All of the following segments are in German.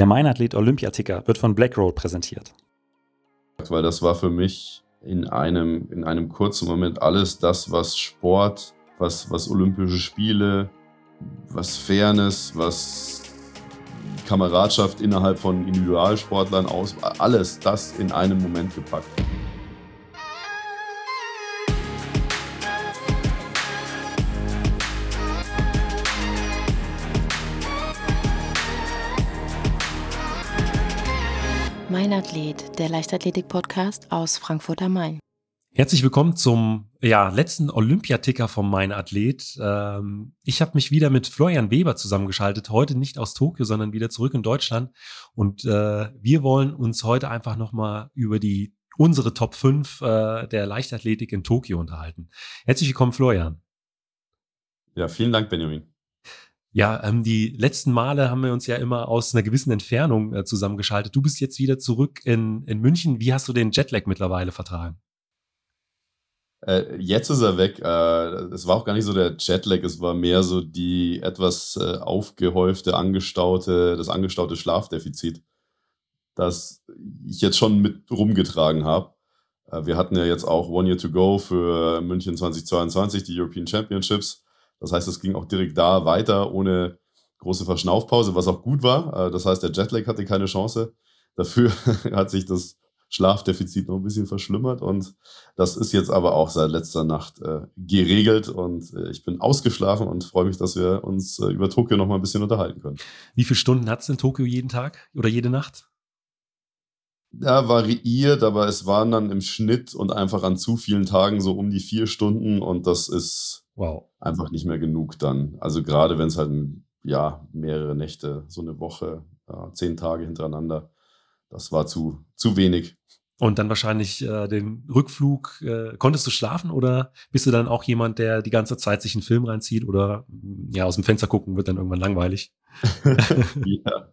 Der Meinathlet Olympiaticker wird von Blackroll präsentiert. Weil das war für mich in einem, in einem kurzen Moment alles das, was Sport, was, was Olympische Spiele, was Fairness, was Kameradschaft innerhalb von Individualsportlern aus, alles das in einem Moment gepackt. Mein Athlet, der Leichtathletik-Podcast aus Frankfurt am Main. Herzlich willkommen zum ja, letzten Olympiaticker vom Mein Athlet. Ähm, ich habe mich wieder mit Florian Weber zusammengeschaltet, heute nicht aus Tokio, sondern wieder zurück in Deutschland. Und äh, wir wollen uns heute einfach nochmal über die unsere Top 5 äh, der Leichtathletik in Tokio unterhalten. Herzlich willkommen, Florian. Ja, vielen Dank, Benjamin. Ja, ähm, die letzten Male haben wir uns ja immer aus einer gewissen Entfernung äh, zusammengeschaltet. Du bist jetzt wieder zurück in, in München. Wie hast du den Jetlag mittlerweile vertragen? Äh, jetzt ist er weg. Äh, es war auch gar nicht so der Jetlag, es war mehr so die etwas äh, aufgehäufte, angestaute, das angestaute Schlafdefizit, das ich jetzt schon mit rumgetragen habe. Äh, wir hatten ja jetzt auch One Year to Go für München 2022, die European Championships. Das heißt, es ging auch direkt da weiter, ohne große Verschnaufpause, was auch gut war. Äh, das heißt, der Jetlag hatte keine Chance. Dafür hat sich das Schlafdefizit noch ein bisschen verschlimmert und das ist jetzt aber auch seit letzter Nacht äh, geregelt und äh, ich bin ausgeschlafen und freue mich, dass wir uns äh, über Tokio noch mal ein bisschen unterhalten können. Wie viele Stunden hat es in Tokio jeden Tag oder jede Nacht? Ja, variiert, aber es waren dann im Schnitt und einfach an zu vielen Tagen so um die vier Stunden und das ist wow. einfach nicht mehr genug dann. Also gerade wenn es halt ja mehrere Nächte, so eine Woche, ja, zehn Tage hintereinander, das war zu, zu wenig. Und dann wahrscheinlich äh, den Rückflug. Äh, konntest du schlafen oder bist du dann auch jemand, der die ganze Zeit sich einen Film reinzieht oder ja aus dem Fenster gucken wird dann irgendwann langweilig? ja.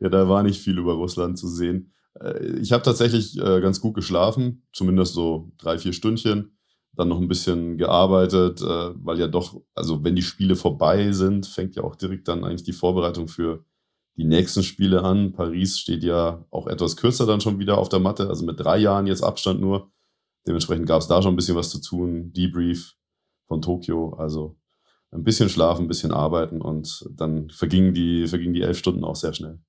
ja, da war nicht viel über Russland zu sehen. Äh, ich habe tatsächlich äh, ganz gut geschlafen, zumindest so drei, vier Stündchen. Dann noch ein bisschen gearbeitet, äh, weil ja doch, also wenn die Spiele vorbei sind, fängt ja auch direkt dann eigentlich die Vorbereitung für die nächsten Spiele an. Paris steht ja auch etwas kürzer dann schon wieder auf der Matte, also mit drei Jahren jetzt Abstand nur. Dementsprechend gab es da schon ein bisschen was zu tun. Debrief von Tokio, also ein bisschen schlafen, ein bisschen arbeiten und dann vergingen die, vergingen die elf Stunden auch sehr schnell.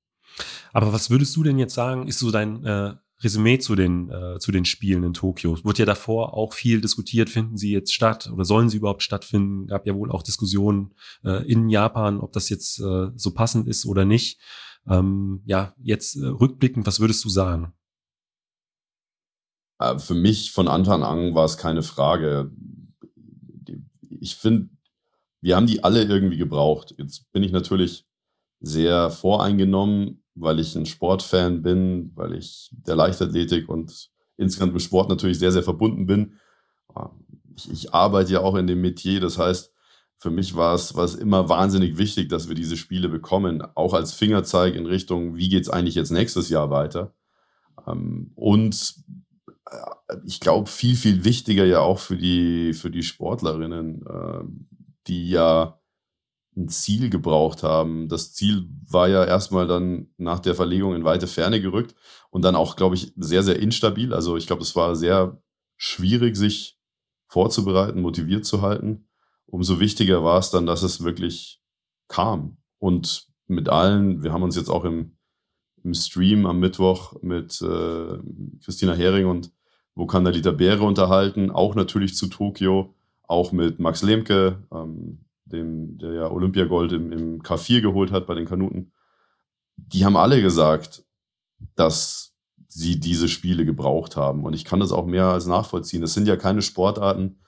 Aber was würdest du denn jetzt sagen, ist so dein äh, Resümee zu den, äh, zu den Spielen in Tokio? Es wurde ja davor auch viel diskutiert, finden sie jetzt statt oder sollen sie überhaupt stattfinden? Gab ja wohl auch Diskussionen äh, in Japan, ob das jetzt äh, so passend ist oder nicht. Ähm, ja, jetzt äh, rückblickend, was würdest du sagen? Äh, für mich von Anfang an war es keine Frage. Ich finde, wir haben die alle irgendwie gebraucht. Jetzt bin ich natürlich sehr voreingenommen, weil ich ein Sportfan bin, weil ich der Leichtathletik und insgesamt mit Sport natürlich sehr, sehr verbunden bin. Ich, ich arbeite ja auch in dem Metier, das heißt, für mich war es, war es immer wahnsinnig wichtig, dass wir diese Spiele bekommen, auch als Fingerzeig in Richtung, wie geht es eigentlich jetzt nächstes Jahr weiter. Ähm, und äh, ich glaube, viel, viel wichtiger ja auch für die, für die Sportlerinnen, äh, die ja ein Ziel gebraucht haben. Das Ziel war ja erstmal dann nach der Verlegung in weite Ferne gerückt und dann auch, glaube ich, sehr, sehr instabil. Also ich glaube, es war sehr schwierig, sich vorzubereiten, motiviert zu halten. Umso wichtiger war es dann, dass es wirklich kam. Und mit allen, wir haben uns jetzt auch im, im Stream am Mittwoch mit äh, Christina Hering und Vokanda Dieter Beere unterhalten, auch natürlich zu Tokio, auch mit Max Lemke, ähm, dem, der ja Olympiagold im, im K4 geholt hat bei den Kanuten, die haben alle gesagt, dass sie diese Spiele gebraucht haben. Und ich kann das auch mehr als nachvollziehen. Das sind ja keine Sportarten,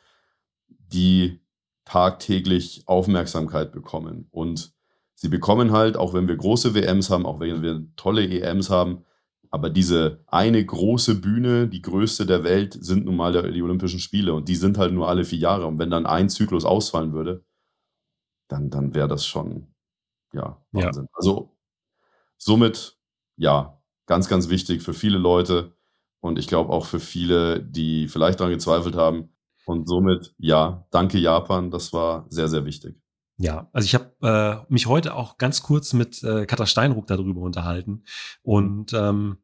die tagtäglich Aufmerksamkeit bekommen. Und sie bekommen halt, auch wenn wir große WMs haben, auch wenn wir tolle EMs haben, aber diese eine große Bühne, die größte der Welt, sind nun mal die Olympischen Spiele. Und die sind halt nur alle vier Jahre. Und wenn dann ein Zyklus ausfallen würde, dann, dann wäre das schon, ja, Wahnsinn. Ja. Also somit, ja, ganz, ganz wichtig für viele Leute und ich glaube auch für viele, die vielleicht daran gezweifelt haben. Und somit, ja, danke Japan, das war sehr, sehr wichtig. Ja, also ich habe äh, mich heute auch ganz kurz mit äh, Katha Steinruck darüber unterhalten und ähm,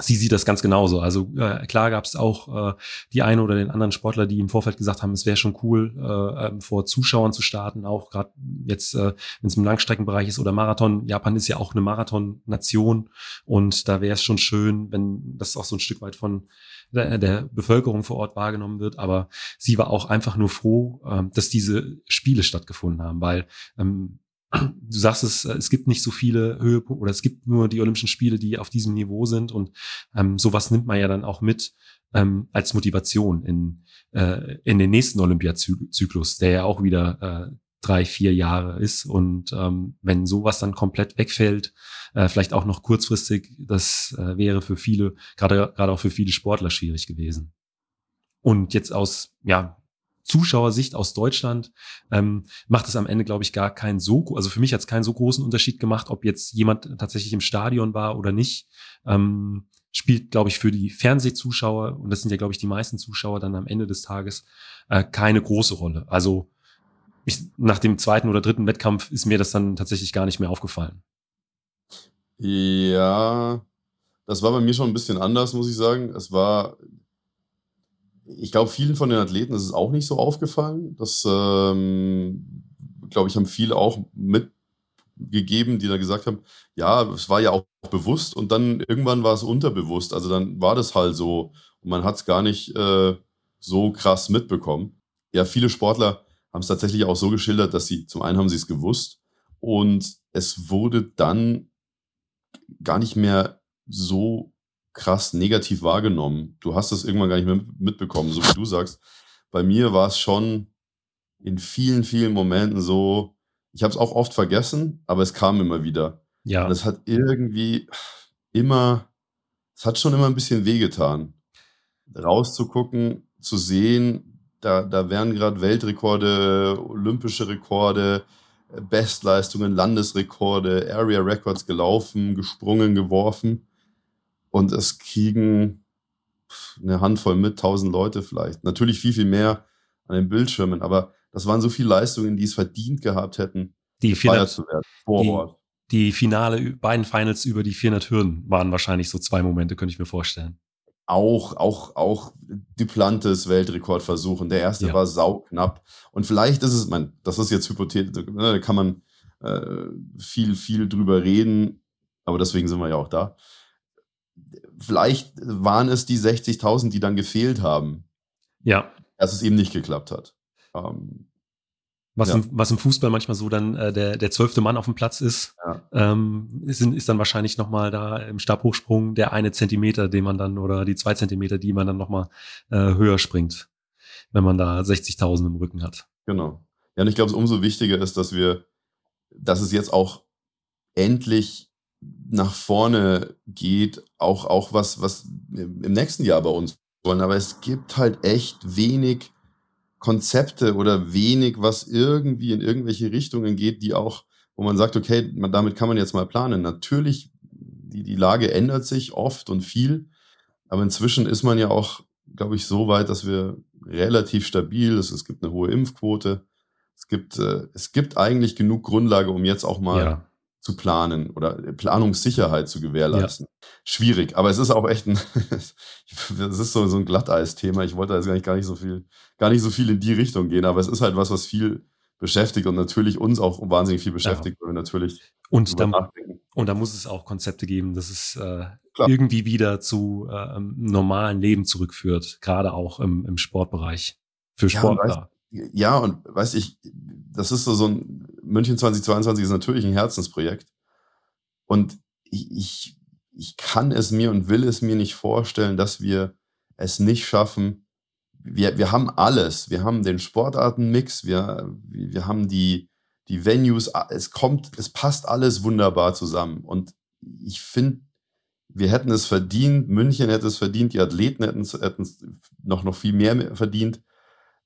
sie sieht das ganz genauso. Also äh, klar gab es auch äh, die eine oder den anderen Sportler, die im Vorfeld gesagt haben, es wäre schon cool, äh, ähm, vor Zuschauern zu starten, auch gerade jetzt, äh, wenn es im Langstreckenbereich ist oder Marathon. Japan ist ja auch eine Marathon-Nation und da wäre es schon schön, wenn das auch so ein Stück weit von der, der Bevölkerung vor Ort wahrgenommen wird. Aber sie war auch einfach nur froh, äh, dass diese Spiele stattgefunden haben, weil ähm, du sagst es, äh, es gibt nicht so viele Höhepunkte oder es gibt nur die Olympischen Spiele, die auf diesem Niveau sind und ähm, sowas nimmt man ja dann auch mit ähm, als Motivation in, äh, in den nächsten Olympiazyklus, der ja auch wieder äh, drei, vier Jahre ist und ähm, wenn sowas dann komplett wegfällt, äh, vielleicht auch noch kurzfristig, das äh, wäre für viele, gerade gerade auch für viele Sportler schwierig gewesen. Und jetzt aus ja Zuschauersicht aus Deutschland ähm, macht es am Ende, glaube ich, gar keinen so, also für mich hat es keinen so großen Unterschied gemacht, ob jetzt jemand tatsächlich im Stadion war oder nicht. Ähm, spielt, glaube ich, für die Fernsehzuschauer, und das sind ja, glaube ich, die meisten Zuschauer dann am Ende des Tages, äh, keine große Rolle. Also ich, nach dem zweiten oder dritten Wettkampf ist mir das dann tatsächlich gar nicht mehr aufgefallen. Ja, das war bei mir schon ein bisschen anders, muss ich sagen. Es war ich glaube, vielen von den Athleten ist es auch nicht so aufgefallen. Das, ähm, glaube ich, haben viele auch mitgegeben, die da gesagt haben, ja, es war ja auch bewusst und dann irgendwann war es unterbewusst. Also dann war das halt so und man hat es gar nicht äh, so krass mitbekommen. Ja, viele Sportler haben es tatsächlich auch so geschildert, dass sie, zum einen haben sie es gewusst und es wurde dann gar nicht mehr so krass negativ wahrgenommen. Du hast das irgendwann gar nicht mehr mitbekommen, so wie du sagst. Bei mir war es schon in vielen, vielen Momenten so, ich habe es auch oft vergessen, aber es kam immer wieder. Ja. Und es hat irgendwie immer, es hat schon immer ein bisschen wehgetan. Rauszugucken, zu sehen, da, da werden gerade Weltrekorde, olympische Rekorde, Bestleistungen, Landesrekorde, Area Records gelaufen, gesprungen, geworfen und es kriegen eine Handvoll mit, tausend Leute vielleicht. Natürlich viel, viel mehr an den Bildschirmen, aber das waren so viele Leistungen, die es verdient gehabt hätten, die gefeiert zu werden vor die. Die Finale, beiden Finals über die 400 Hürden waren wahrscheinlich so zwei Momente, könnte ich mir vorstellen. Auch, auch, auch Duplantes Weltrekordversuch und der erste ja. war sauknapp. Und vielleicht ist es, mein, das ist jetzt hypothetisch, ne, da kann man äh, viel, viel drüber reden, aber deswegen sind wir ja auch da vielleicht waren es die 60.000, die dann gefehlt haben. Ja. Dass es eben nicht geklappt hat. Ähm, was, ja. im, was im Fußball manchmal so dann äh, der, der zwölfte Mann auf dem Platz ist, ja. ähm, ist, ist dann wahrscheinlich nochmal da im Stabhochsprung der eine Zentimeter, den man dann, oder die zwei Zentimeter, die man dann nochmal äh, höher springt, wenn man da 60.000 im Rücken hat. Genau. Ja, und ich glaube, es umso wichtiger ist, dass wir, dass es jetzt auch endlich nach vorne geht, auch, auch was, was im nächsten Jahr bei uns wollen. Aber es gibt halt echt wenig Konzepte oder wenig, was irgendwie in irgendwelche Richtungen geht, die auch, wo man sagt, okay, man, damit kann man jetzt mal planen. Natürlich, die, die Lage ändert sich oft und viel, aber inzwischen ist man ja auch, glaube ich, so weit, dass wir relativ stabil, ist. es gibt eine hohe Impfquote, es gibt, äh, es gibt eigentlich genug Grundlage, um jetzt auch mal ja zu planen oder Planungssicherheit zu gewährleisten. Ja. Schwierig, aber es ist auch echt ein, es ist so, so ein Glatteis-Thema. Ich wollte jetzt gar nicht, gar nicht so viel, gar nicht so viel in die Richtung gehen, aber es ist halt was, was viel beschäftigt und natürlich uns auch wahnsinnig viel beschäftigt, ja. weil wir natürlich und dann, und da muss es auch Konzepte geben, dass es äh, irgendwie wieder zu äh, normalen Leben zurückführt, gerade auch im, im Sportbereich für Sportler. Ja, ja, und weiß ich, das ist so, so ein München 2022 ist natürlich ein Herzensprojekt. Und ich, ich, ich kann es mir und will es mir nicht vorstellen, dass wir es nicht schaffen. Wir, wir haben alles. Wir haben den Sportartenmix, wir, wir haben die, die Venues, es kommt, es passt alles wunderbar zusammen. Und ich finde, wir hätten es verdient, München hätte es verdient, die Athleten hätten es, hätten es noch, noch viel mehr verdient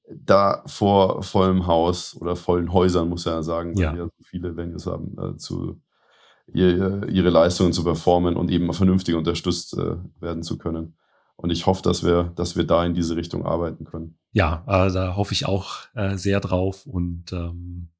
da vor vollem Haus oder vollen Häusern, muss ja sagen, ja. weil wir so viele Venues haben, äh, zu, ihr, ihre Leistungen zu performen und eben vernünftig unterstützt äh, werden zu können. Und ich hoffe, dass wir, dass wir da in diese Richtung arbeiten können. Ja, äh, da hoffe ich auch äh, sehr drauf und ähm,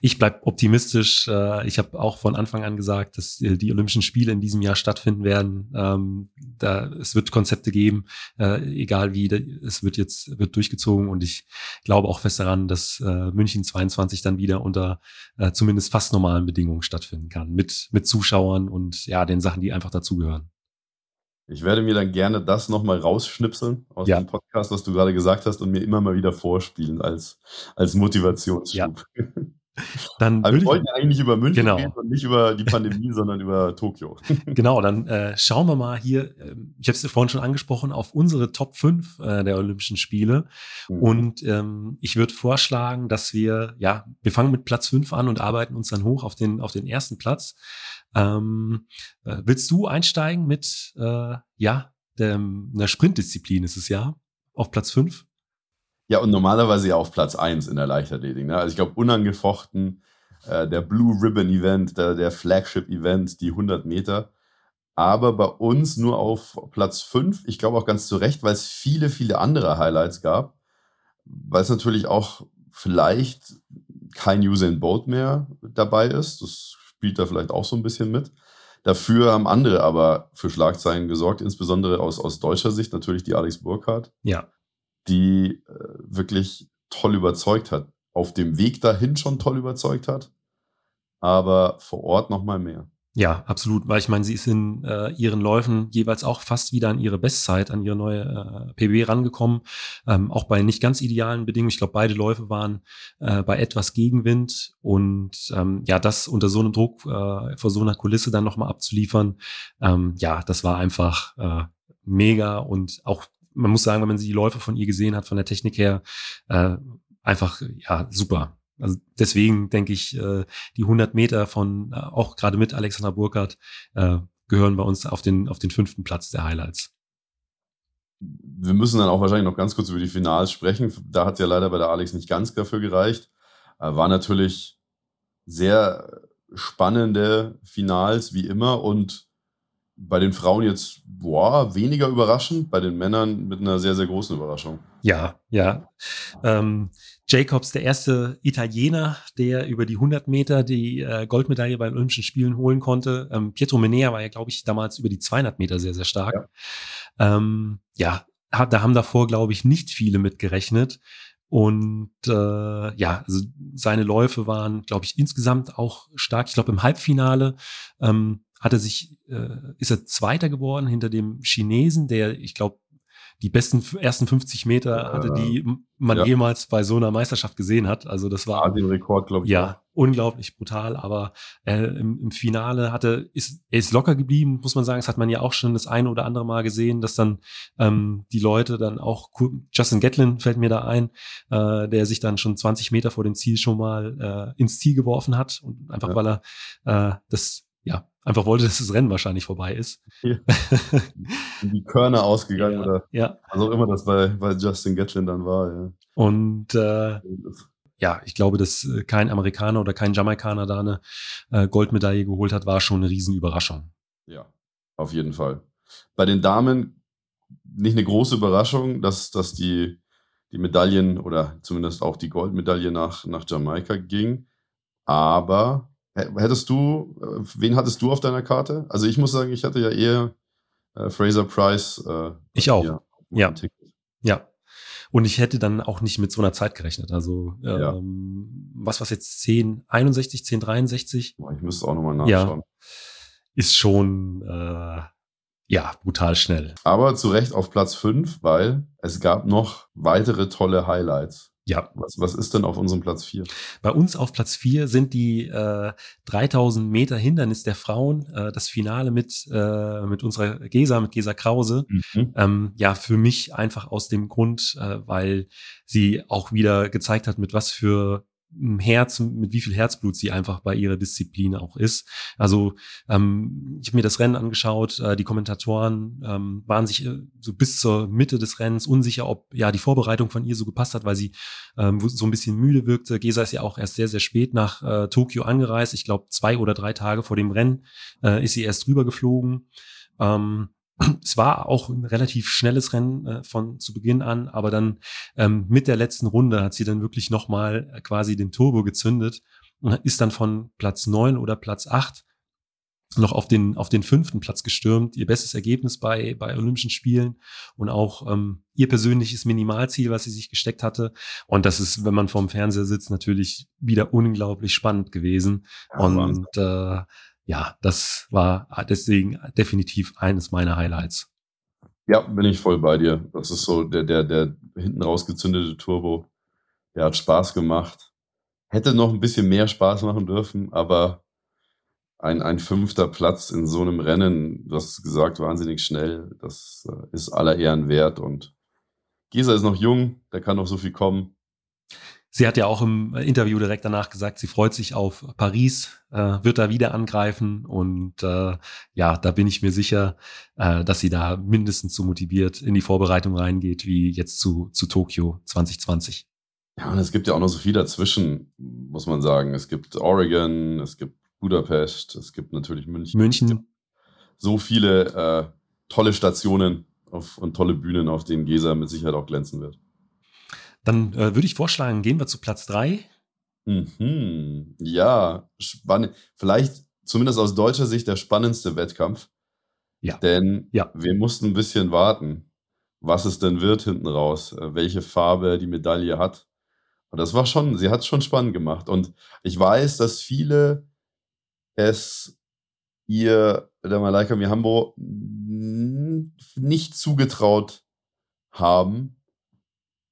ich bleib optimistisch. Äh, ich habe auch von Anfang an gesagt, dass äh, die Olympischen Spiele in diesem Jahr stattfinden werden. Ähm, da, es wird Konzepte geben, äh, egal wie, es wird jetzt wird durchgezogen und ich glaube auch fest daran, dass äh, München 22 dann wieder unter äh, zumindest fast normalen Bedingungen stattfinden kann, mit, mit Zuschauern und ja, den Sachen, die einfach dazugehören. Ich werde mir dann gerne das nochmal rausschnipseln aus Ja. dem Podcast, was du gerade gesagt hast und mir immer mal wieder vorspielen als als Motivationsschub. Dann Aber wir wollten ja eigentlich über München Genau. reden und nicht über die Pandemie, sondern über Tokio. genau, dann äh, schauen wir mal hier, ähm, ich habe es vorhin schon angesprochen, auf unsere Top 5 äh, der Olympischen Spiele. Mhm. Und ähm, ich würde vorschlagen, dass wir, ja, wir fangen mit Platz 5 an und arbeiten uns dann hoch auf den, auf den ersten Platz. Ähm, äh, willst du einsteigen mit, äh, ja, dem, einer Sprintdisziplin ist es ja, auf Platz 5? Ja, und normalerweise ja auf Platz 1 in der Leichtathletik. Ne? Also ich glaube, unangefochten äh, der Blue Ribbon Event, der, der Flagship Event, die 100 Meter. Aber bei uns nur auf Platz 5. Ich glaube auch ganz zu Recht, weil es viele, viele andere Highlights gab. Weil es natürlich auch vielleicht kein Usain Bolt mehr dabei ist. Das spielt da vielleicht auch so ein bisschen mit. Dafür haben andere aber für Schlagzeilen gesorgt, insbesondere aus, aus deutscher Sicht natürlich die Alex Burkhardt Ja, die äh, wirklich toll überzeugt hat. Auf dem Weg dahin schon toll überzeugt hat, aber vor Ort noch mal mehr. Ja, absolut, weil ich meine, sie ist in äh, ihren Läufen jeweils auch fast wieder an ihre Bestzeit, an ihre neue äh, PB rangekommen, ähm, auch bei nicht ganz idealen Bedingungen. Ich glaube, beide Läufe waren äh, bei etwas Gegenwind und ähm, ja, das unter so einem Druck äh, vor so einer Kulisse dann nochmal abzuliefern, ähm, ja, das war einfach äh, mega und auch man muss sagen, wenn man die Läufe von ihr gesehen hat, von der Technik her, äh, einfach ja super. Also deswegen denke ich, äh, die 100 Meter von äh, auch gerade mit Alexander Burkhardt äh, gehören bei uns auf den auf den fünften Platz der Highlights. Wir müssen dann auch wahrscheinlich noch ganz kurz über die Finals sprechen. Da hat es ja leider bei der Alex nicht ganz dafür gereicht. Äh, war natürlich sehr spannende Finals wie immer und bei den Frauen jetzt boah, weniger überraschend, bei den Männern mit einer sehr, sehr großen Überraschung. Ja, ja. Ähm, Jacobs, der erste Italiener, der über die 100 Meter die äh, Goldmedaille bei den Olympischen Spielen holen konnte. Ähm, Pietro Menea war ja, glaube ich, damals über die 200 Meter sehr, sehr stark. Ja, ähm, ja da haben davor, glaube ich, nicht viele mit gerechnet. Und äh, ja, also seine Läufe waren, glaube ich, insgesamt auch stark. Ich glaube, im Halbfinale ähm, hat er sich, äh, ist er Zweiter geworden hinter dem Chinesen, der, ich glaube, die besten ersten 50 Meter hatte, die man ja. jemals bei so einer Meisterschaft gesehen hat. Also das war ja, den Rekord, glaube ich. Ja, auch. unglaublich brutal. Aber äh, im, im, Finale hatte ist er ist locker geblieben, muss man sagen. Das hat man ja auch schon das eine oder andere Mal gesehen, dass dann ähm, die Leute dann auch Justin Gatlin fällt mir da ein, äh, der sich dann schon 20 Meter vor dem Ziel schon mal äh, ins Ziel geworfen hat und einfach ja. weil er äh, das ja, einfach wollte, dass das Rennen wahrscheinlich vorbei ist. Ja. Die Körner ausgegangen ja, oder ja. was auch immer das bei, bei Justin Gatlin dann war. Ja. Und äh, ja, ich glaube, dass kein Amerikaner oder kein Jamaikaner da eine äh, Goldmedaille geholt hat, war schon eine Riesenüberraschung. Ja, auf jeden Fall. Bei den Damen nicht eine große Überraschung, dass, dass die, die Medaillen oder zumindest auch die Goldmedaille nach, nach Jamaika ging. Aber Hättest du, wen hattest du auf deiner Karte? Also ich muss sagen, ich hatte ja eher äh, Fraser Price. Äh, ich auch. Ja. Ja. ja. Und ich hätte dann auch nicht mit so einer Zeit gerechnet. Also ähm, ja. was was jetzt 10, 61, 10, 63? Boah, ich müsste auch nochmal nachschauen. Ja, ist schon äh, ja brutal schnell. Aber zu Recht auf Platz 5, weil es gab noch weitere tolle Highlights. Ja. Was, was ist denn auf unserem Platz 4? Bei uns auf Platz 4 sind die äh, 3000 Meter Hindernis der Frauen, äh, das Finale mit, äh, mit unserer Gesa, mit Gesa Krause. Mhm. Ähm, ja, für mich einfach aus dem Grund, äh, weil sie auch wieder gezeigt hat, mit was für Herz, mit wie viel Herzblut sie einfach bei ihrer Disziplin auch ist. Also ähm, ich habe mir das Rennen angeschaut, äh, die Kommentatoren ähm, waren sich äh, so bis zur Mitte des Rennens unsicher, ob ja die Vorbereitung von ihr so gepasst hat, weil sie ähm, so ein bisschen müde wirkte. Gesa ist ja auch erst sehr, sehr spät nach äh, Tokio angereist. Ich glaube, zwei oder drei Tage vor dem Rennen äh, ist sie erst rüber geflogen. Ähm, es war auch ein relativ schnelles Rennen äh, von zu Beginn an, aber dann ähm, mit der letzten Runde hat sie dann wirklich nochmal äh, quasi den Turbo gezündet und ist dann von Platz neun oder Platz acht noch auf den, auf den fünften Platz gestürmt. Ihr bestes Ergebnis bei, bei Olympischen Spielen und auch ähm, ihr persönliches Minimalziel, was sie sich gesteckt hatte. Und das ist, wenn man vorm Fernseher sitzt, natürlich wieder unglaublich spannend gewesen. Ja, und äh, ja, das war deswegen definitiv eines meiner Highlights. Ja, bin ich voll bei dir. Das ist so der, der, der hinten rausgezündete Turbo. Der hat Spaß gemacht. Hätte noch ein bisschen mehr Spaß machen dürfen, aber ein, ein fünfter Platz in so einem Rennen, du hast gesagt, wahnsinnig schnell, das äh, ist aller Ehren wert. Und Gesa ist noch jung, der kann noch so viel kommen. Sie hat ja auch im Interview direkt danach gesagt, sie freut sich auf Paris, äh, wird da wieder angreifen und äh, ja, da bin ich mir sicher, äh, dass sie da mindestens so motiviert in die Vorbereitung reingeht wie jetzt zu, zu Tokio 2020. Ja, und es gibt ja auch noch so viel dazwischen, muss man sagen. Es gibt Oregon, es gibt Budapest, es gibt natürlich München. München. So viele äh, tolle Stationen auf, und tolle Bühnen, auf denen Gesa mit Sicherheit auch glänzen wird. Dann äh, würde ich vorschlagen, gehen wir zu Platz 3. Mhm. Ja, spannend. Vielleicht zumindest aus deutscher Sicht der spannendste Wettkampf. Ja. Denn ja. wir mussten ein bisschen warten, was es denn wird hinten raus, äh, welche Farbe die Medaille hat. Und das war schon, sie hat es schon spannend gemacht. Und ich weiß, dass viele es ihr, der Malaika Mihambo, nicht zugetraut haben,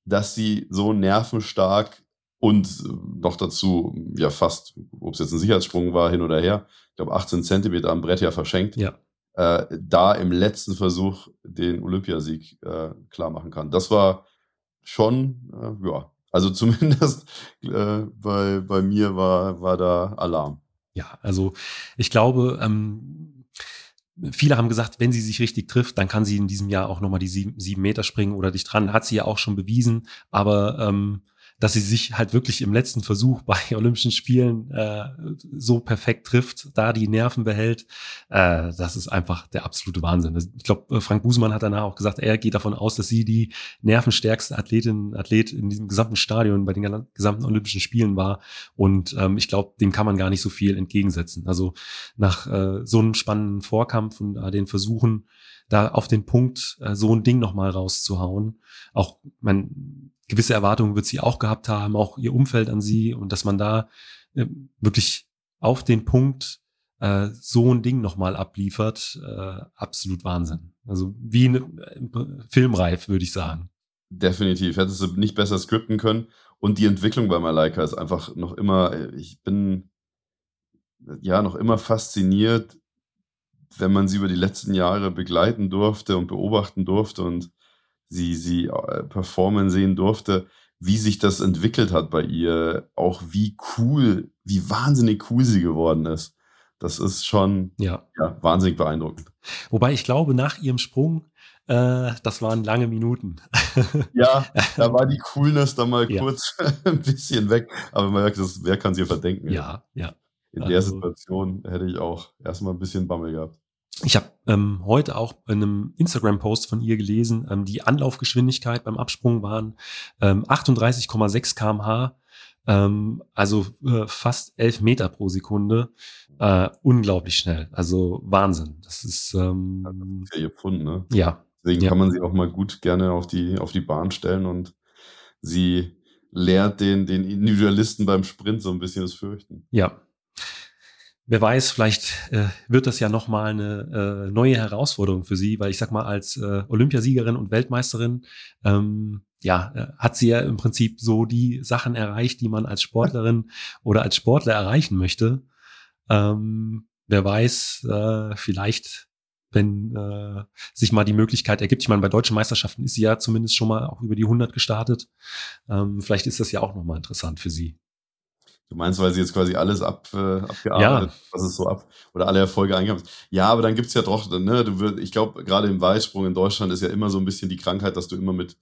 dass sie so nervenstark und noch dazu ja fast, ob es jetzt ein Sicherheitssprung war, hin oder her, ich glaube 18 Zentimeter am Brett ja verschenkt, ja. Äh, da im letzten Versuch den Olympiasieg äh, klar machen kann. Das war schon, äh, ja, also zumindest äh, bei, bei mir war, war da Alarm. Ja, also ich glaube, ähm, viele haben gesagt, wenn sie sich richtig trifft, dann kann sie in diesem Jahr auch nochmal die sieben, sieben Meter springen oder dich dran. Hat sie ja auch schon bewiesen, aber ähm, dass sie sich halt wirklich im letzten Versuch bei Olympischen Spielen äh, so perfekt trifft, da die Nerven behält, äh, das ist einfach der absolute Wahnsinn. Ich glaube, äh, Frank Busemann hat danach auch gesagt, er geht davon aus, dass sie die nervenstärkste Athletin, Athlet in diesem gesamten Stadion bei den gesamten Olympischen Spielen war. Und ähm, ich glaube, dem kann man gar nicht so viel entgegensetzen. Also nach äh, so einem spannenden Vorkampf und äh, den Versuchen, da auf den Punkt äh, so ein Ding nochmal rauszuhauen. Auch, man, gewisse Erwartungen wird sie auch gehabt haben, auch ihr Umfeld an sie und dass man da äh, wirklich auf den Punkt äh, so ein Ding nochmal abliefert, äh, absolut Wahnsinn. Also wie äh, filmreif, würde ich sagen. Definitiv. Hättest du nicht besser skripten können. Und die Entwicklung bei Malaika ist einfach noch immer, äh, ich bin ja noch immer fasziniert, wenn man sie über die letzten Jahre begleiten durfte und beobachten durfte und sie, sie äh, performen sehen durfte, wie sich das entwickelt hat bei ihr, auch wie cool, wie wahnsinnig cool sie geworden ist. Das ist schon ja. ja wahnsinnig beeindruckend. Wobei ich glaube, nach ihrem Sprung, äh, das waren lange Minuten. ja, da war die Coolness dann mal ja. kurz ein bisschen weg. Aber man merkt, das, wer kann sie verdenken? Ja, ja. In also, der Situation hätte ich auch erstmal ein bisschen Bammel gehabt. Ich habe ähm, heute auch in einem Instagram-Post von ihr gelesen, ähm, die Anlaufgeschwindigkeit beim Absprung waren ähm, 38,6 kmh, ähm, also äh, fast 11 Meter pro Sekunde. Äh, unglaublich schnell, also Wahnsinn. Das ist, ähm, das ist ja ihr Pfund, ne? Ja. Deswegen ja. kann man sie auch mal gut gerne auf die, auf die Bahn stellen und sie lehrt den, den Individualisten beim Sprint so ein bisschen das Fürchten. Ja, wer weiß, vielleicht äh, wird das ja nochmal eine äh, neue Herausforderung für sie, weil ich sag mal, als äh, Olympiasiegerin und Weltmeisterin, ähm, ja, äh, hat sie ja im Prinzip so die Sachen erreicht, die man als Sportlerin oder als Sportler erreichen möchte. Ähm, wer weiß, äh, vielleicht wenn äh, sich mal die Möglichkeit ergibt. Ich meine, bei deutschen Meisterschaften ist sie ja zumindest schon mal auch über die 100 gestartet. Ähm, vielleicht ist das ja auch nochmal interessant für sie. Du meinst, weil sie jetzt quasi alles ab, äh, abgearbeitet, ja. was es so ab oder alle Erfolge eingehabt. Ja, aber dann gibt es ja doch, ne, du würd, ich glaube, gerade im Weitsprung in Deutschland ist ja immer so ein bisschen die Krankheit, dass du immer mit,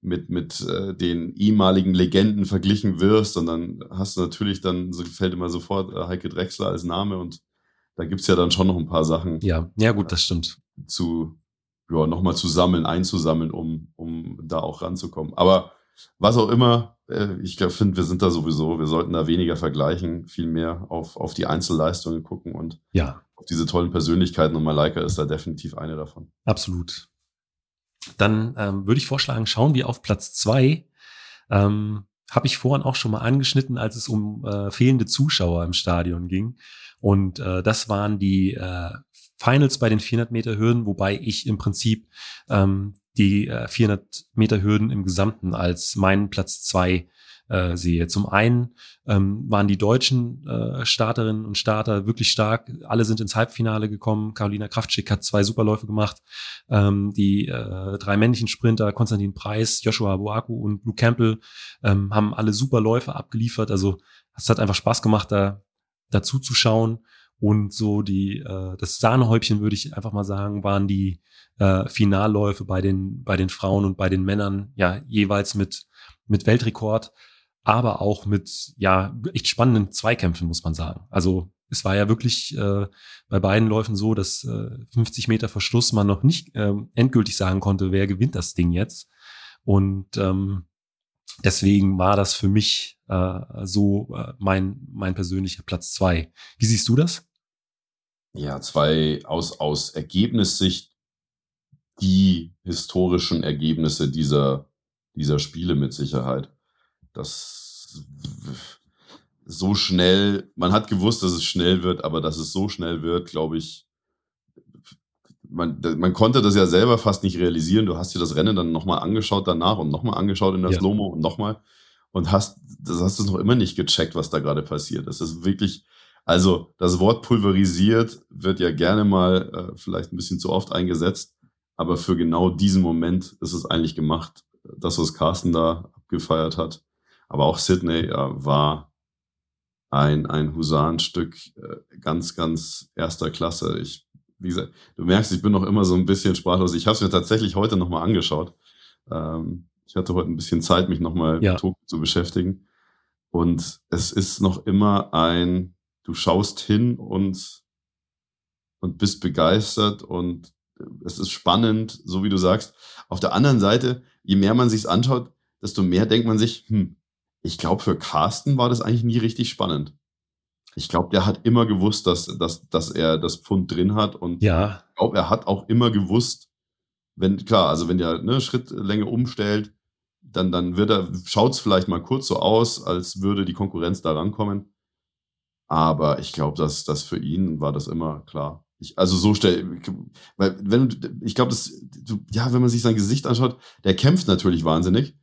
mit, mit äh, den ehemaligen Legenden verglichen wirst. Und dann hast du natürlich dann, so fällt immer sofort äh, Heike Drechsler als Name und da gibt es ja dann schon noch ein paar Sachen. Ja, ja, gut, das stimmt. Zu ja, nochmal zu sammeln, einzusammeln, um, um da auch ranzukommen. Aber was auch immer, äh, ich finde, wir sind da sowieso, wir sollten da weniger vergleichen, viel mehr auf, auf die Einzelleistungen gucken und ja. auf diese tollen Persönlichkeiten. Und Malaika ist da definitiv eine davon. Absolut. Dann ähm, würde ich vorschlagen, schauen wir auf Platz zwei. Ähm, Habe ich vorhin auch schon mal angeschnitten, als es um äh, fehlende Zuschauer im Stadion ging. Und äh, das waren die äh, Finals bei den 400 Meter Hürden, wobei ich im Prinzip ähm, die äh, 400 Meter Hürden im Gesamten als meinen Platz zwei äh, sehe. Zum einen ähm, waren die deutschen äh, Starterinnen und Starter wirklich stark. Alle sind ins Halbfinale gekommen. Carolina Kraftschick hat zwei Superläufe gemacht. Ähm, die äh, drei männlichen Sprinter, Konstantin Preis, Joshua Boaku und Luke Campbell, ähm, haben alle Superläufe abgeliefert. Also es hat einfach Spaß gemacht, da dazu zu schauen. Und so die, äh, das Sahnehäubchen würde ich einfach mal sagen, waren die äh, Finalläufe bei den, bei den Frauen und bei den Männern, ja, jeweils mit, mit Weltrekord, aber auch mit, ja, echt spannenden Zweikämpfen, muss man sagen. Also es war ja wirklich äh, bei beiden Läufen so, dass äh, 50 Meter Verschluss man noch nicht äh, endgültig sagen konnte, wer gewinnt das Ding jetzt. Und ähm, deswegen war das für mich äh, so äh, mein, mein persönlicher Platz zwei. Wie siehst du das? Ja, zwei aus, aus Ergebnissicht die historischen Ergebnisse dieser, dieser Spiele mit Sicherheit. Das so schnell, man hat gewusst, dass es schnell wird, aber dass es so schnell wird, glaube ich, man, man konnte das ja selber fast nicht realisieren. Du hast dir das Rennen dann nochmal angeschaut danach und nochmal angeschaut in der ja. Slow-Mo und nochmal und hast, das hast du noch immer nicht gecheckt, was da gerade passiert. Das ist wirklich, also das Wort pulverisiert wird ja gerne mal äh, vielleicht ein bisschen zu oft eingesetzt, aber für genau diesen Moment ist es eigentlich gemacht, das, was Carsten da abgefeiert hat. Aber auch Sydney äh, war ein, ein Husarenstück äh, ganz, ganz erster Klasse. Ich, wie gesagt, du merkst, ich bin noch immer so ein bisschen sprachlos. Ich habe es mir tatsächlich heute nochmal angeschaut. Ähm, ich hatte heute ein bisschen Zeit, mich nochmal ja. zu beschäftigen. Und es ist noch immer ein, du schaust hin und, und bist begeistert und es ist spannend, so wie du sagst. Auf der anderen Seite, je mehr man sich anschaut, desto mehr denkt man sich, hm, ich glaube, für Carsten war das eigentlich nie richtig spannend. Ich glaube, der hat immer gewusst, dass, dass, dass er das Pfund drin hat. Und ja. ich glaube, er hat auch immer gewusst, wenn, klar, also wenn der eine Schrittlänge umstellt, dann, dann wird er, schaut es vielleicht mal kurz so aus, als würde die Konkurrenz da rankommen. Aber ich glaube, dass das für ihn war das immer klar. Ich, also so stell, weil wenn ich glaube, das, ja, wenn man sich sein Gesicht anschaut, der kämpft natürlich wahnsinnig.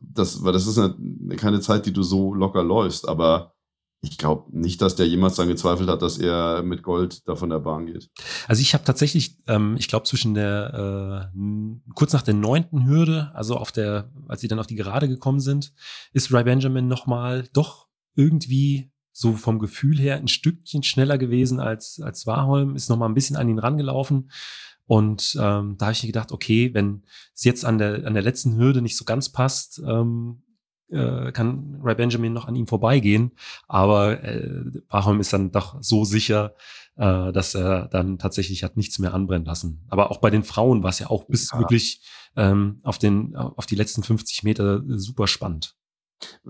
Das, weil das ist eine, keine Zeit, die du so locker läufst. Aber ich glaube nicht, dass der jemals dann gezweifelt hat, dass er mit Gold da von der Bahn geht. Also ich habe tatsächlich, ähm, ich glaube zwischen der äh, kurz nach der neunten Hürde, also auf der, als sie dann auf die Gerade gekommen sind, ist Ray Benjamin noch mal doch irgendwie so vom Gefühl her ein Stückchen schneller gewesen als, als Warholm, ist noch mal ein bisschen an ihn rangelaufen. Und ähm, da habe ich mir gedacht, okay, wenn es jetzt an der, an der letzten Hürde nicht so ganz passt, ähm, äh, kann Ray Benjamin noch an ihm vorbeigehen. Aber äh, Warholm ist dann doch so sicher, äh, dass er dann tatsächlich hat nichts mehr anbrennen lassen. Aber auch bei den Frauen war es ja auch bis ja. wirklich ähm, auf, den, auf die letzten 50 Meter super spannend.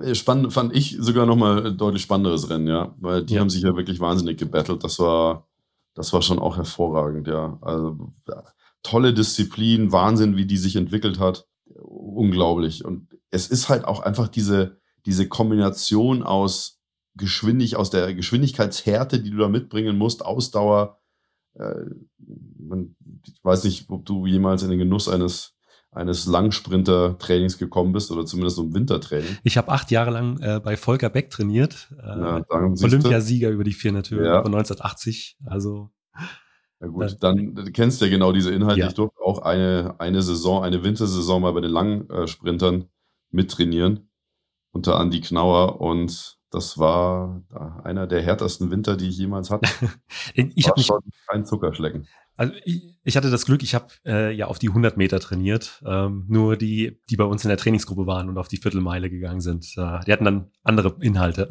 Äh, spannend fand ich sogar noch mal deutlich spannenderes Rennen, ja, weil die ja. haben sich ja wirklich wahnsinnig gebettelt. Das war, das war schon auch hervorragend, ja. Also tolle Disziplin, Wahnsinn, wie die sich entwickelt hat, unglaublich. Und es ist halt auch einfach diese, diese Kombination aus Geschwindig, aus der Geschwindigkeitshärte, die du da mitbringen musst, Ausdauer. Äh, man, ich weiß nicht, ob du jemals in den Genuss eines eines Langsprinter-Trainings gekommen bist oder zumindest um Wintertraining. Ich habe acht Jahre lang äh, bei Volker Beck trainiert, äh, ja, Olympiasieger über die 400 Höhe ja. von 1980. Also ja gut, äh, dann du kennst ja genau diese Inhalte. Ja. Ich durfte auch eine, eine Saison, eine Wintersaison mal bei den Langsprintern mittrainieren unter Andi Knauer und das war einer der härtesten Winter, die ich jemals hatte. ich habe kein Zuckerschlecken. Also ich, ich hatte das Glück, ich habe äh, ja auf die 100 Meter trainiert, ähm, nur die, die bei uns in der Trainingsgruppe waren und auf die Viertelmeile gegangen sind. Äh, die hatten dann andere Inhalte.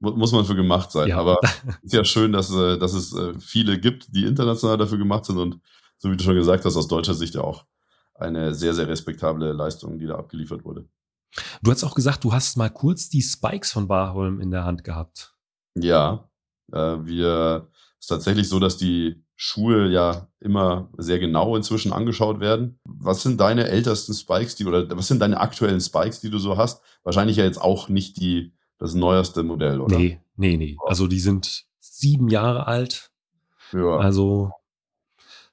Muss man für gemacht sein. Ja. Aber ist ja schön, dass, äh, dass es äh, viele gibt, die international dafür gemacht sind und so wie du schon gesagt hast, aus deutscher Sicht ja auch eine sehr, sehr respektable Leistung, die da abgeliefert wurde. Du hast auch gesagt, du hast mal kurz die Spikes von Barholm in der Hand gehabt. Ja, äh, wir ist tatsächlich so, dass die Schuhe ja immer sehr genau inzwischen angeschaut werden. Was sind deine ältesten Spikes, die oder was sind deine aktuellen Spikes, die du so hast? Wahrscheinlich ja jetzt auch nicht die das neueste Modell, oder? Nee, nee, nee. Also die sind sieben Jahre alt. Ja. Also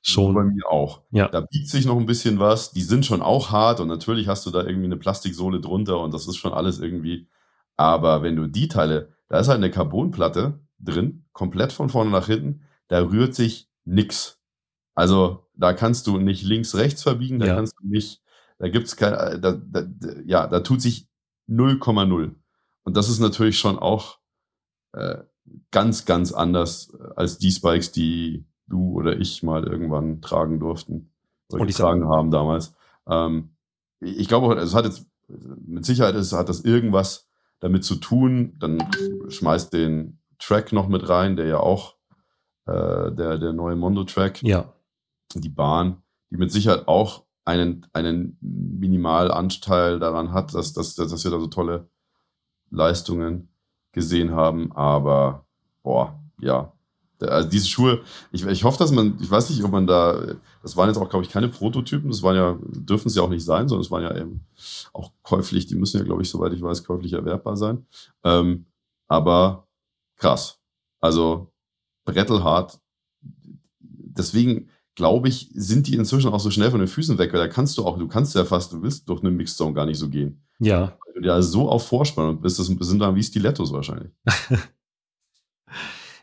schon. Bei mir auch. Ja. Da biegt sich noch ein bisschen was. Die sind schon auch hart und natürlich hast du da irgendwie eine Plastiksohle drunter und das ist schon alles irgendwie. Aber wenn du die Teile, da ist halt eine Carbonplatte drin, komplett von vorne nach hinten, da rührt sich nix. Also da kannst du nicht links, rechts verbiegen, da Ja. kannst du nicht, da gibt's kein, äh, da, da, ja, da tut sich 0,0. Und das ist natürlich schon auch äh, ganz, ganz anders äh, als die Spikes, die du oder ich mal irgendwann tragen durften oder Und ich sag- getragen haben damals. Ähm, ich ich glaube, es hat jetzt mit Sicherheit ist, hat das irgendwas damit zu tun. Dann schmeißt den Track noch mit rein, der ja auch äh, der, der neue Mondo-Track Ja, die Bahn, die mit Sicherheit auch einen, einen Minimalanteil daran hat, dass, dass, dass wir da so tolle Leistungen gesehen haben. Aber, boah, ja. Also diese Schuhe, ich, ich hoffe, dass man, ich weiß nicht, ob man da, das waren jetzt auch, glaube ich, keine Prototypen, das waren ja, dürfen es ja auch nicht sein, sondern es waren ja eben auch käuflich, die müssen ja, glaube ich, soweit ich weiß, käuflich erwerbbar sein. Ähm, aber krass. Also brettelhart. Deswegen glaube ich, sind die inzwischen auch so schnell von den Füßen weg, weil da kannst du auch, du kannst ja fast, du willst durch eine Mixzone gar nicht so gehen. ja. Weil du ja so auf Vorspannung bist, das sind dann wie Stilettos wahrscheinlich.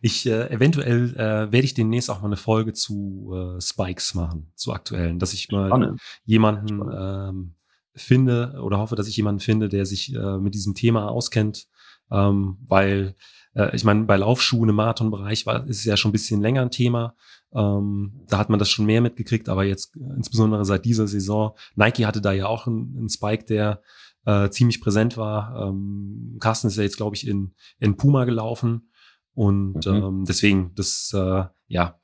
Ich äh, eventuell äh, werde ich demnächst auch mal eine Folge zu äh, Spikes machen, zu aktuellen, dass ich mal Spannend. jemanden ähm, finde oder hoffe, dass ich jemanden finde, der sich äh, mit diesem Thema auskennt, ähm, weil äh, ich meine, bei Laufschuhen im Marathonbereich war ist es ja schon ein bisschen länger ein Thema. Ähm, da hat man das schon mehr mitgekriegt, aber jetzt äh, insbesondere seit dieser Saison, Nike hatte da ja auch einen, einen Spike, der äh, ziemlich präsent war. Ähm, Carsten ist ja jetzt, glaube ich, in, in Puma gelaufen. Und Mhm. ähm, deswegen, das, äh, ja,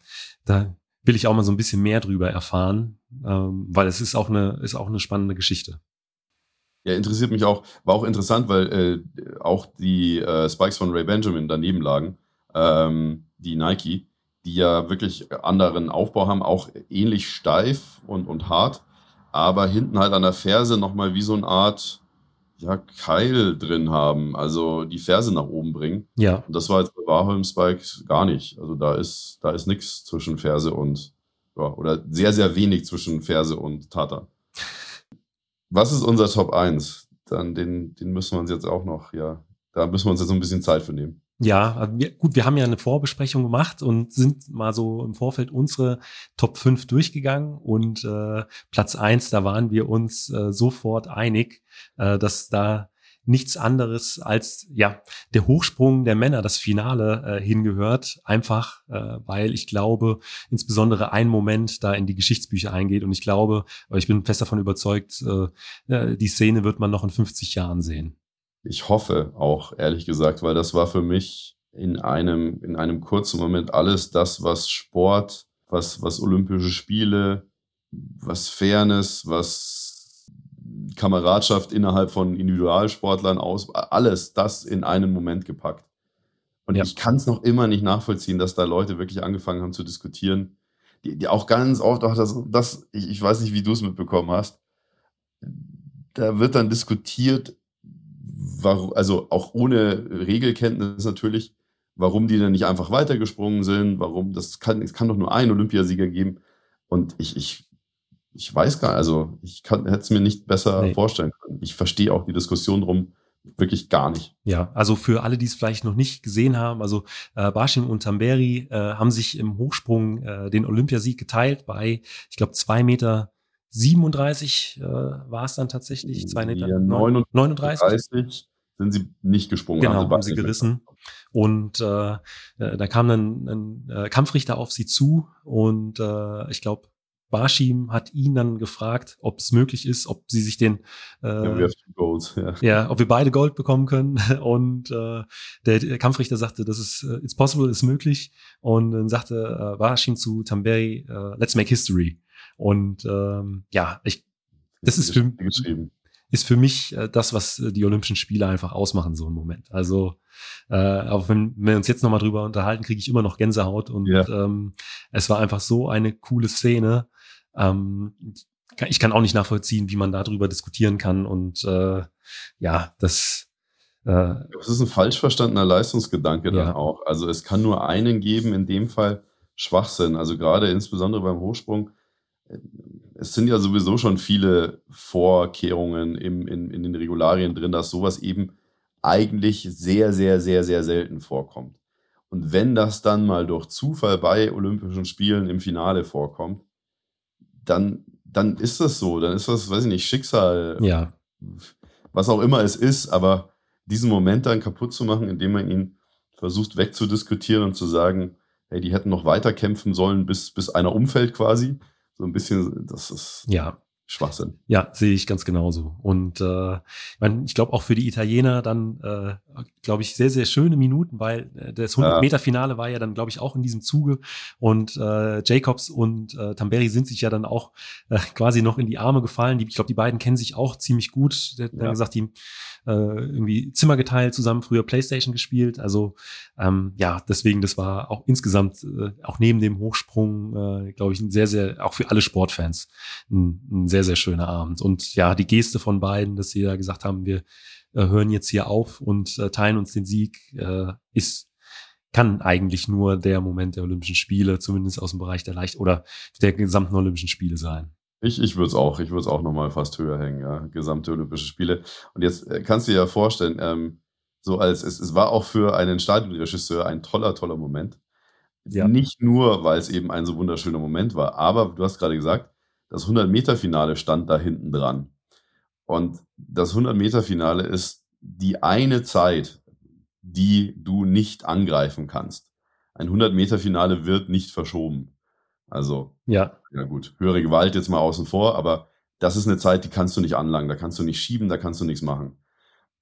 da will ich auch mal so ein bisschen mehr drüber erfahren, ähm, weil es ist auch eine, ist auch eine spannende Geschichte. Ja, interessiert mich auch. War auch interessant, weil äh, auch die äh, Spikes von Ray Benjamin daneben lagen, ähm, die Nike, die ja wirklich anderen Aufbau haben, auch ähnlich steif und, und hart, aber hinten halt an der Ferse nochmal wie so eine Art ja, Keil drin haben, also die Ferse nach oben bringen. Ja, Und das war jetzt bei Warholm Spikes gar nicht. Also da ist, da ist nichts zwischen Ferse und, ja, oder sehr, sehr wenig zwischen Ferse und Tata. Was ist unser Top 1? Dann den, den müssen wir uns jetzt auch noch, ja, da müssen wir uns jetzt ein bisschen Zeit für nehmen. ja, also gut, wir haben ja eine Vorbesprechung gemacht und sind mal so im Vorfeld unsere Top 5 durchgegangen und äh, Platz 1, da waren wir uns äh, sofort einig, äh, dass da nichts anderes als ja der Hochsprung der Männer, das Finale äh, hingehört, einfach äh, weil ich glaube, insbesondere ein Moment da in die Geschichtsbücher eingeht und ich glaube, ich bin fest davon überzeugt, äh, äh, die Szene wird man noch in 50 Jahren sehen. Ich hoffe auch, ehrlich gesagt, weil das war für mich in einem, in einem kurzen Moment alles das, was Sport, was, was Olympische Spiele, was Fairness, was Kameradschaft innerhalb von Individualsportlern aus, alles das in einem Moment gepackt. Und Ja. ich kann es noch immer nicht nachvollziehen, dass da Leute wirklich angefangen haben zu diskutieren, die, die auch ganz oft auch das, das ich, ich weiß nicht, wie du es mitbekommen hast, da wird dann diskutiert, warum, also auch ohne Regelkenntnis natürlich, warum die dann nicht einfach weitergesprungen sind, warum, das kann, es kann doch nur einen Olympiasieger geben. Und ich, ich, ich weiß gar nicht, also ich hätte es mir nicht besser Nee. vorstellen können. Ich verstehe auch die Diskussion drum wirklich gar nicht. Ja, also für alle, die es vielleicht noch nicht gesehen haben, also äh, Bashim und Tamberi äh, haben sich im Hochsprung äh, den Olympiasieg geteilt bei, ich glaube, zwei Meter 37 äh, war es dann tatsächlich, zwei Meter Ja, neun- 39 39. sind sie nicht gesprungen. Genau, beide haben sie nicht gerissen. Und äh, äh, da kam dann ein äh, Kampfrichter auf sie zu und äh, ich glaube, Barshim hat ihn dann gefragt, ob es möglich ist, ob sie sich den äh, ja, Gold, ja. ja. ob wir beide Gold bekommen können. Und äh, der Kampfrichter sagte, das ist uh, it's possible, ist möglich. Und dann sagte äh, Barshim zu Tamberi, uh, let's make history. Und ähm, ja, ich das ist für, ist für mich äh, das, was äh, die Olympischen Spiele einfach ausmachen, so im Moment. Also, äh, auch wenn wir uns jetzt nochmal drüber unterhalten, kriege ich immer noch Gänsehaut und ja. ähm, es war einfach so eine coole Szene. Ähm, ich kann auch nicht nachvollziehen, wie man darüber diskutieren kann und äh, ja, das äh, das ist ein falsch verstandener Leistungsgedanke dann ja. auch. Also es kann nur einen geben, in dem Fall Schwachsinn. Also gerade insbesondere beim Hochsprung es sind ja sowieso schon viele Vorkehrungen im, in, in den Regularien drin, dass sowas eben eigentlich sehr, sehr, sehr, sehr selten vorkommt. Und wenn das dann mal durch Zufall bei Olympischen Spielen im Finale vorkommt, dann, dann ist das so, dann ist das, weiß ich nicht, Schicksal, ja. was auch immer es ist, aber diesen Moment dann kaputt zu machen, indem man ihn versucht wegzudiskutieren und zu sagen, hey, die hätten noch weiter kämpfen sollen, bis, bis einer umfällt quasi, so ein bisschen, das ist ja. Schwachsinn. Ja, sehe ich ganz genauso. Und äh, ich, mein, ich glaube auch für die Italiener dann, äh, glaube ich, sehr, sehr schöne Minuten, weil äh, das 100-Meter-Finale war ja dann, glaube ich, auch in diesem Zuge. Und äh, Jacobs und äh, Tamberi sind sich ja dann auch äh, quasi noch in die Arme gefallen. Die, ich glaube, die beiden kennen sich auch ziemlich gut. Der hat ja. gesagt, die äh, irgendwie Zimmer geteilt, zusammen früher Playstation gespielt. Also ähm, ja, deswegen, das war auch insgesamt, äh, auch neben dem Hochsprung, äh, glaube ich, ein sehr, sehr, auch für alle Sportfans, ein, ein sehr, sehr schöner Abend. Und ja, die Geste von beiden, dass sie ja gesagt haben, wir äh, hören jetzt hier auf und äh, teilen uns den Sieg, äh, ist kann eigentlich nur der Moment der Olympischen Spiele, zumindest aus dem Bereich der Leicht- oder der gesamten Olympischen Spiele sein. Ich, ich würde es auch, ich würde es auch nochmal fast höher hängen, ja. Gesamte Olympische Spiele. Und jetzt äh, kannst du dir ja vorstellen, ähm, so als es, es war auch für einen Stadionregisseur ein toller, toller Moment. Ja. Nicht nur, weil es eben ein so wunderschöner Moment war, aber du hast gerade gesagt, das 100-Meter-Finale stand da hinten dran. Und das 100-Meter-Finale ist die eine Zeit, die du nicht angreifen kannst. Ein 100-Meter-Finale wird nicht verschoben. Also, ja. ja gut, höhere Gewalt jetzt mal außen vor, aber das ist eine Zeit, die kannst du nicht anlangen, da kannst du nicht schieben, da kannst du nichts machen.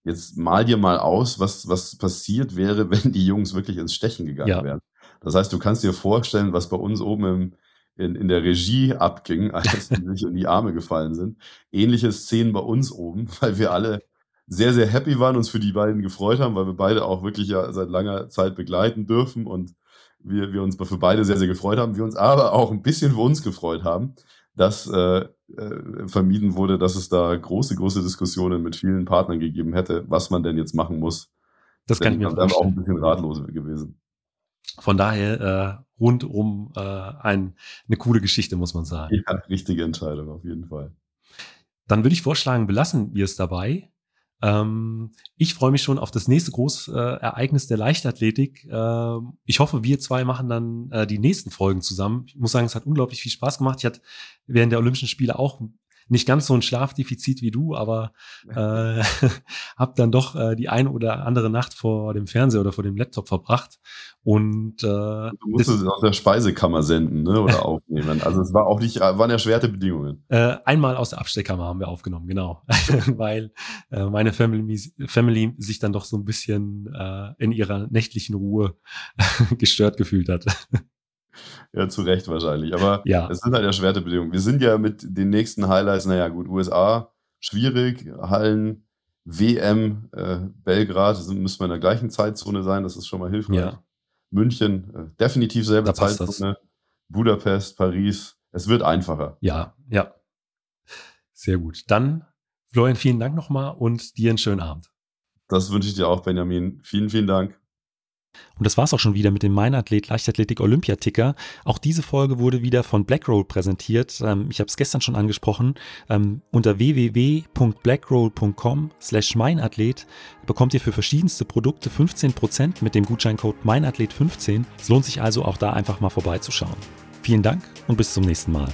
Jetzt mal dir mal aus, was, was passiert wäre, wenn die Jungs wirklich ins Stechen gegangen ja. wären. Das heißt, du kannst dir vorstellen, was bei uns oben im, in, in der Regie abging, als die sich in die Arme gefallen sind. Ähnliche Szenen bei uns oben, weil wir alle sehr, sehr happy waren, uns für die beiden gefreut haben, weil wir beide auch wirklich ja seit langer Zeit begleiten dürfen und wir, wir uns für beide sehr, sehr gefreut haben, wir uns aber auch ein bisschen für uns gefreut haben, dass äh, äh, vermieden wurde, dass es da große, große Diskussionen mit vielen Partnern gegeben hätte, was man denn jetzt machen muss. Das kann ich mir vorstellen. auch ein bisschen ratlos gewesen. Von daher äh, rundum äh, ein, eine coole Geschichte, muss man sagen. Ja, richtige Entscheidung, auf jeden Fall. Dann würde ich vorschlagen, belassen wir es dabei. Ähm, ich freue mich schon auf das nächste große äh, Ereignis der Leichtathletik. Ähm, ich hoffe, wir zwei machen dann äh, die nächsten Folgen zusammen. Ich muss sagen, es hat unglaublich viel Spaß gemacht. Ich hatte während der Olympischen Spiele auch nicht ganz so ein Schlafdefizit wie du, aber äh, habe dann doch äh, die eine oder andere Nacht vor dem Fernseher oder vor dem Laptop verbracht. Und äh, du musstest es aus der Speisekammer senden, ne? Oder aufnehmen. Also es war auch nicht, waren erschwerte Bedingungen. Äh, einmal aus der Absteckkammer haben wir aufgenommen, genau. Weil äh, meine Family, Family sich dann doch so ein bisschen äh, in ihrer nächtlichen Ruhe gestört gefühlt hat. Ja, zu Recht wahrscheinlich. Aber ja. es sind halt erschwerte Bedingungen. Wir sind ja mit den nächsten Highlights, naja, gut, USA, schwierig, Hallen, WM, äh, Belgrad, sind, müssen wir in der gleichen Zeitzone sein, das ist schon mal hilfreich. Ja. München, äh, definitiv selbe Zeitzone. Budapest, Paris, es wird einfacher. Ja, ja. Sehr gut. Dann, Florian, vielen Dank nochmal und dir einen schönen Abend. Das wünsche ich dir auch, Benjamin. Vielen, vielen Dank. Und das war's auch schon wieder mit dem Meinathlet Leichtathletik Olympiaticker. Auch diese Folge wurde wieder von Blackroll präsentiert. Ähm, ich habe es gestern schon angesprochen. Ähm, unter www.blackroll.com slash meinathlet bekommt ihr für verschiedenste Produkte 15% mit dem Gutscheincode meinathlet15. Es lohnt sich also auch da einfach mal vorbeizuschauen. Vielen Dank und bis zum nächsten Mal.